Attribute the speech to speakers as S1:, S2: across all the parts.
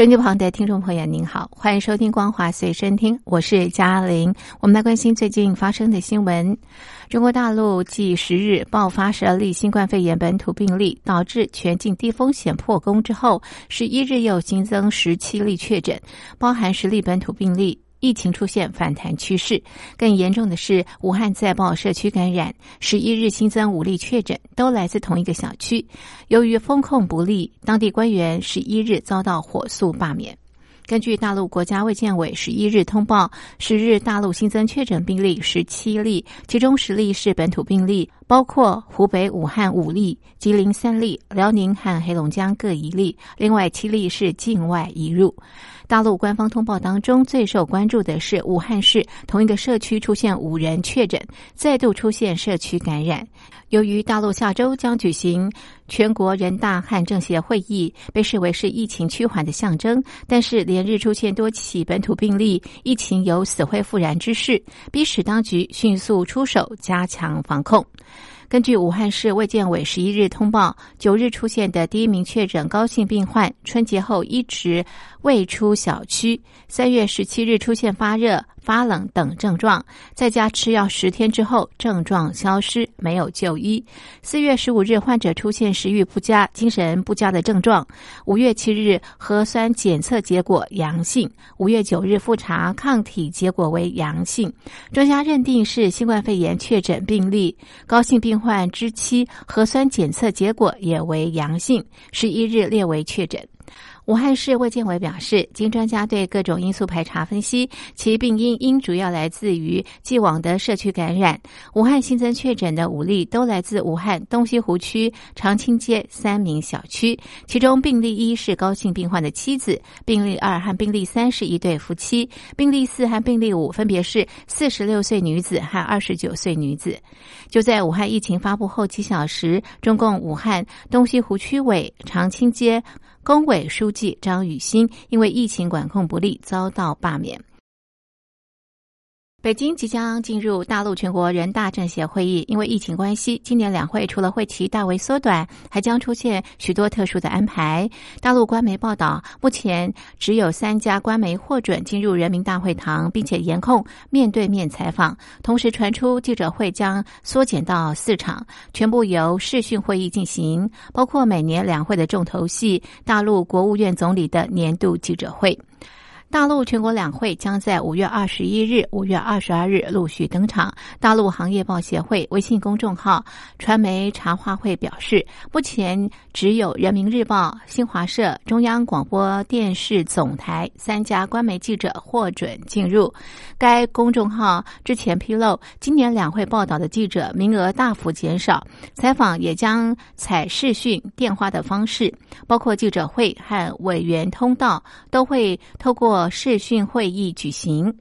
S1: 收音机旁的听众朋友，您好，欢迎收听《光华随身听》，我是嘉玲。我们来关心最近发生的新闻。中国大陆继十日爆发十二例新冠肺炎本土病例，导致全境低风险破功之后，十一日又新增十七例确诊，包含十例本土病例。疫情出现反弹趋势，更严重的是，武汉再报社区感染，十一日新增五例确诊，都来自同一个小区。由于风控不力，当地官员十一日遭到火速罢免。根据大陆国家卫健委十一日通报，十日大陆新增确诊病例十七例，其中十例是本土病例，包括湖北武汉五例、吉林三例、辽宁和黑龙江各一例，另外七例是境外移入。大陆官方通报当中最受关注的是武汉市同一个社区出现五人确诊，再度出现社区感染。由于大陆下周将举行全国人大和政协会议，被视为是疫情趋缓的象征，但是连日出现多起本土病例，疫情有死灰复燃之势，逼使当局迅速出手加强防控。根据武汉市卫健委十一日通报，九日出现的第一名确诊高性病患，春节后一直未出小区。三月十七日出现发热、发冷等症状，在家吃药十天之后症状消失，没有就医。四月十五日患者出现食欲不佳、精神不佳的症状。五月七日核酸检测结果阳性，五月九日复查抗体结果为阳性，专家认定是新冠肺炎确诊病例。高姓病患之妻核酸检测结果也为阳性，十一日列为确诊。武汉市卫健委表示，经专家对各种因素排查分析，其病因应主要来自于既往的社区感染。武汉新增确诊的五例都来自武汉东西湖区长青街三名小区，其中病例一是高姓病患的妻子，病例二和病例三是一对夫妻，病例四和病例五分别是四十六岁女子和二十九岁女子。就在武汉疫情发布后几小时，中共武汉东西湖区委长青街。工委书记张雨欣因为疫情管控不力遭到罢免。北京即将进入大陆全国人大政协会议，因为疫情关系，今年两会除了会期大为缩短，还将出现许多特殊的安排。大陆官媒报道，目前只有三家官媒获准进入人民大会堂，并且严控面对面采访。同时传出记者会将缩减到四场，全部由视讯会议进行，包括每年两会的重头戏——大陆国务院总理的年度记者会。大陆全国两会将在五月二十一日、五月二十二日陆续登场。大陆行业报协会微信公众号“传媒茶话会”表示，目前只有人民日报、新华社、中央广播电视总台三家官媒记者获准进入。该公众号之前披露，今年两会报道的记者名额大幅减少，采访也将采视讯、电话的方式，包括记者会和委员通道都会透过视讯会议举行。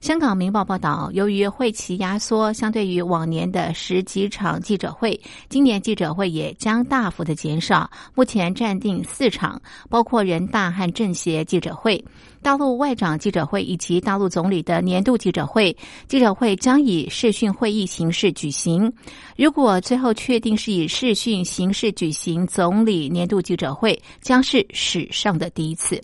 S1: 香港明报报道，由于会期压缩，相对于往年的十几场记者会，今年记者会也将大幅的减少。目前暂定四场，包括人大和政协记者会、大陆外长记者会以及大陆总理的年度记者会。记者会将以视讯会议形式举行。如果最后确定是以视讯形式举行总理年度记者会，将是史上的第一次。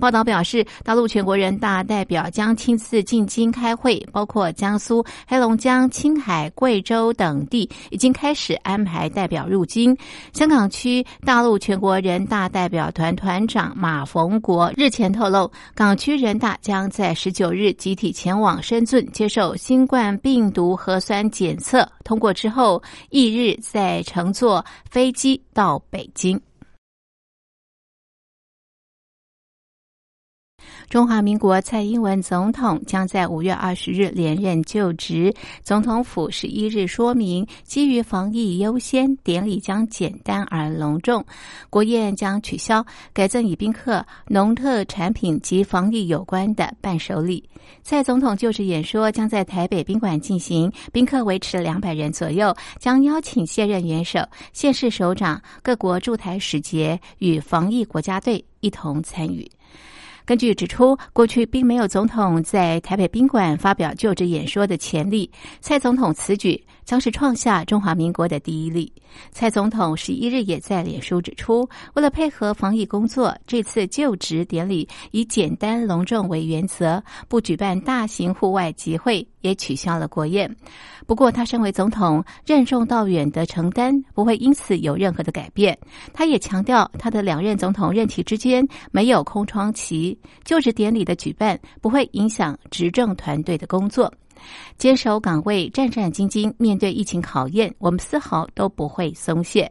S1: 报道表示，大陆全国人大代表将亲自进京开会，包括江苏、黑龙江、青海、贵州等地已经开始安排代表入京。香港区大陆全国人大代表团团长马逢国日前透露，港区人大将在十九日集体前往深圳接受新冠病毒核酸检测，通过之后，翌日再乘坐飞机到北京。中华民国蔡英文总统将在五月二十日连任就职。总统府十一日说明，基于防疫优先，典礼将简单而隆重。国宴将取消，改赠以宾客农特产品及防疫有关的伴手礼。蔡总统就职演说将在台北宾馆进行，宾客维持两百人左右，将邀请现任元首、县市首长、各国驻台使节与防疫国家队一同参与。根据指出，过去并没有总统在台北宾馆发表就职演说的前例。蔡总统此举将是创下中华民国的第一例。蔡总统十一日也在脸书指出，为了配合防疫工作，这次就职典礼以简单隆重为原则，不举办大型户外集会，也取消了国宴。不过，他身为总统，任重道远的承担不会因此有任何的改变。他也强调，他的两任总统任期之间没有空窗期，就职典礼的举办不会影响执政团队的工作。坚守岗位，战战兢兢，面对疫情考验，我们丝毫都不会松懈。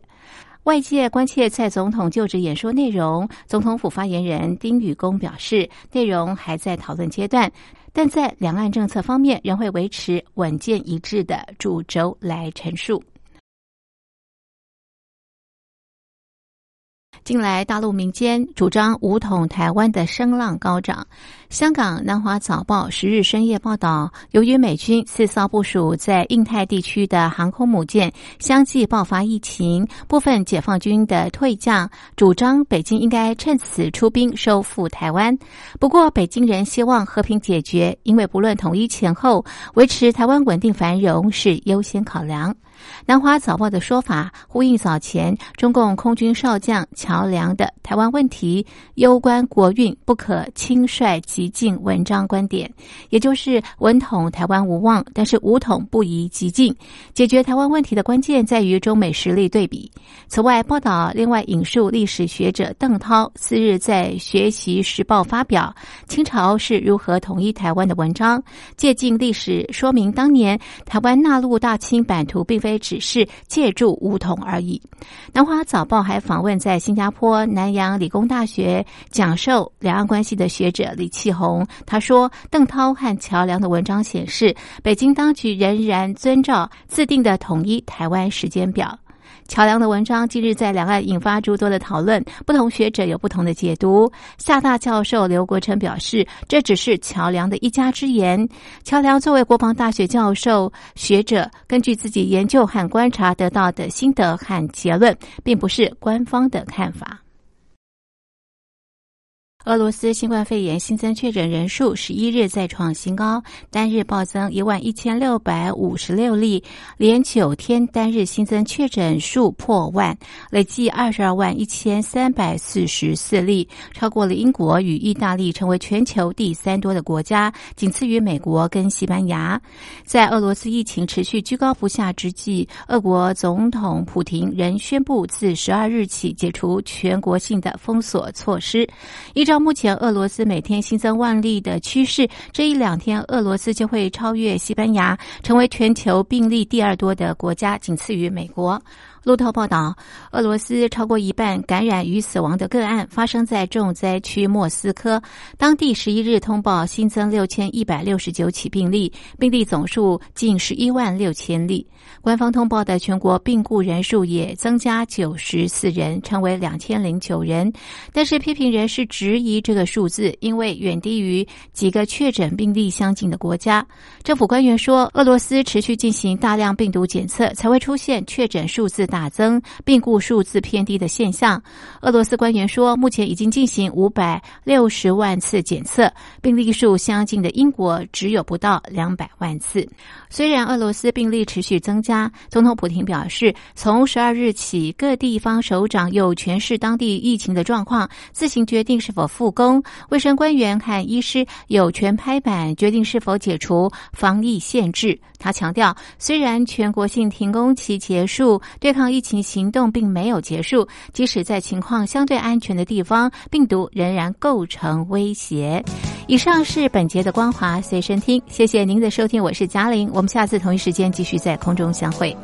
S1: 外界关切蔡总统就职演说内容，总统府发言人丁宇公表示，内容还在讨论阶段。但在两岸政策方面，仍会维持稳健一致的主轴来陈述。近来，大陆民间主张武统台湾的声浪高涨。香港南华早报十日深夜报道，由于美军四艘部署在印太地区的航空母舰相继爆发疫情，部分解放军的退将主张北京应该趁此出兵收复台湾。不过，北京人希望和平解决，因为不论统一前后，维持台湾稳定繁荣是优先考量。南华早报的说法呼应早前中共空军少将乔梁的“台湾问题攸关国运，不可轻率激进”文章观点，也就是文统台湾无望，但是武统不宜激进。解决台湾问题的关键在于中美实力对比。此外，报道另外引述历史学者邓涛四日在《学习时报》发表《清朝是如何统一台湾》的文章，借鉴历史说明当年台湾纳入大清版图，并非。只是借助梧桐而已。南华早报还访问在新加坡南洋理工大学讲授两岸关系的学者李启宏，他说：“邓涛和乔梁的文章显示，北京当局仍然遵照自定的统一台湾时间表。”桥梁的文章近日在两岸引发诸多的讨论，不同学者有不同的解读。厦大教授刘国成表示，这只是桥梁的一家之言。桥梁作为国防大学教授学者，根据自己研究和观察得到的心得和结论，并不是官方的看法。俄罗斯新冠肺炎新增确诊人数十一日再创新高，单日暴增一万一千六百五十六例，连九天单日新增确诊数破万，累计二十二万一千三百四十四例，超过了英国与意大利，成为全球第三多的国家，仅次于美国跟西班牙。在俄罗斯疫情持续居高不下之际，俄国总统普廷仍宣布自十二日起解除全国性的封锁措施。一照目前俄罗斯每天新增万例的趋势，这一两天俄罗斯就会超越西班牙，成为全球病例第二多的国家，仅次于美国。路透报道，俄罗斯超过一半感染与死亡的个案发生在重灾区莫斯科。当地十一日通报新增六千一百六十九起病例，病例总数近十一万六千例。官方通报的全国病故人数也增加九十四人，成为两千零九人。但是批评人士质疑这个数字，因为远低于几个确诊病例相近的国家。政府官员说，俄罗斯持续进行大量病毒检测，才会出现确诊数字。大增，病故数字偏低的现象。俄罗斯官员说，目前已经进行五百六十万次检测，病例数相近的英国只有不到两百万次。虽然俄罗斯病例持续增加，总统普京表示，从十二日起，各地方首长有诠释当地疫情的状况，自行决定是否复工。卫生官员和医师有权拍板决定是否解除防疫限制。他强调，虽然全国性停工期结束，对抗疫情行动并没有结束。即使在情况相对安全的地方，病毒仍然构成威胁。以上是本节的光华随身听，谢谢您的收听，我是嘉玲，我们下次同一时间继续在空中相会。